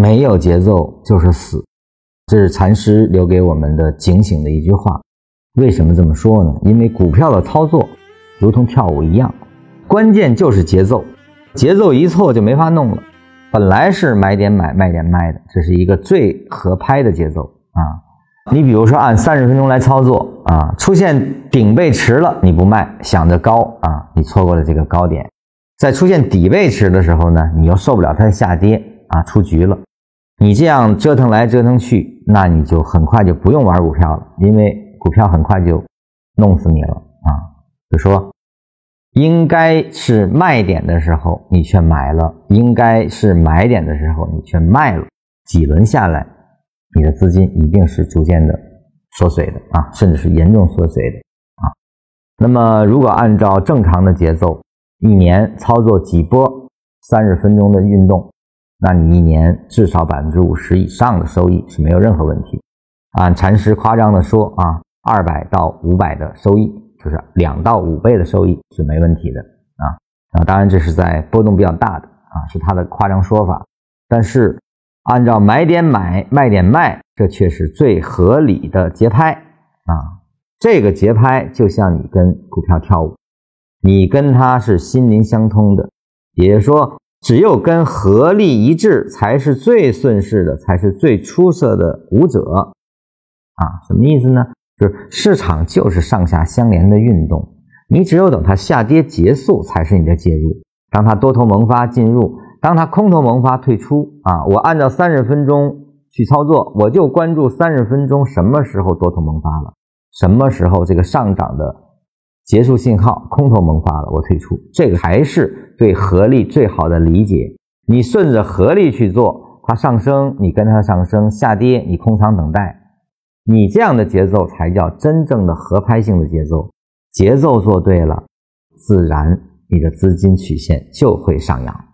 没有节奏就是死，这是禅师留给我们的警醒的一句话。为什么这么说呢？因为股票的操作如同跳舞一样，关键就是节奏，节奏一错就没法弄了。本来是买点买卖点卖的，这是一个最合拍的节奏啊！你比如说按三十分钟来操作啊，出现顶背驰了，你不卖，想着高啊，你错过了这个高点；在出现底背驰的时候呢，你又受不了它的下跌啊，出局了。你这样折腾来折腾去，那你就很快就不用玩股票了，因为股票很快就弄死你了啊！就说。应该是卖点的时候，你却买了；应该是买点的时候，你却卖了。几轮下来，你的资金一定是逐渐的缩水的啊，甚至是严重缩水的啊。那么，如果按照正常的节奏，一年操作几波三十分钟的运动，那你一年至少百分之五十以上的收益是没有任何问题。按禅师夸张的说啊，二百到五百的收益。就是两到五倍的收益是没问题的啊啊！当然这是在波动比较大的啊，是他的夸张说法。但是按照买点买卖点卖，这却是最合理的节拍啊！这个节拍就像你跟股票跳舞，你跟它是心灵相通的，也就是说，只有跟合力一致，才是最顺势的，才是最出色的舞者啊！什么意思呢？就是市场就是上下相连的运动，你只有等它下跌结束，才是你的介入。当它多头萌发进入，当它空头萌发退出啊，我按照三十分钟去操作，我就关注三十分钟什么时候多头萌发了，什么时候这个上涨的结束信号，空头萌发了，我退出。这个还是对合力最好的理解。你顺着合力去做，它上升你跟它上升，下跌你空仓等待。你这样的节奏才叫真正的合拍性的节奏，节奏做对了，自然你的资金曲线就会上扬。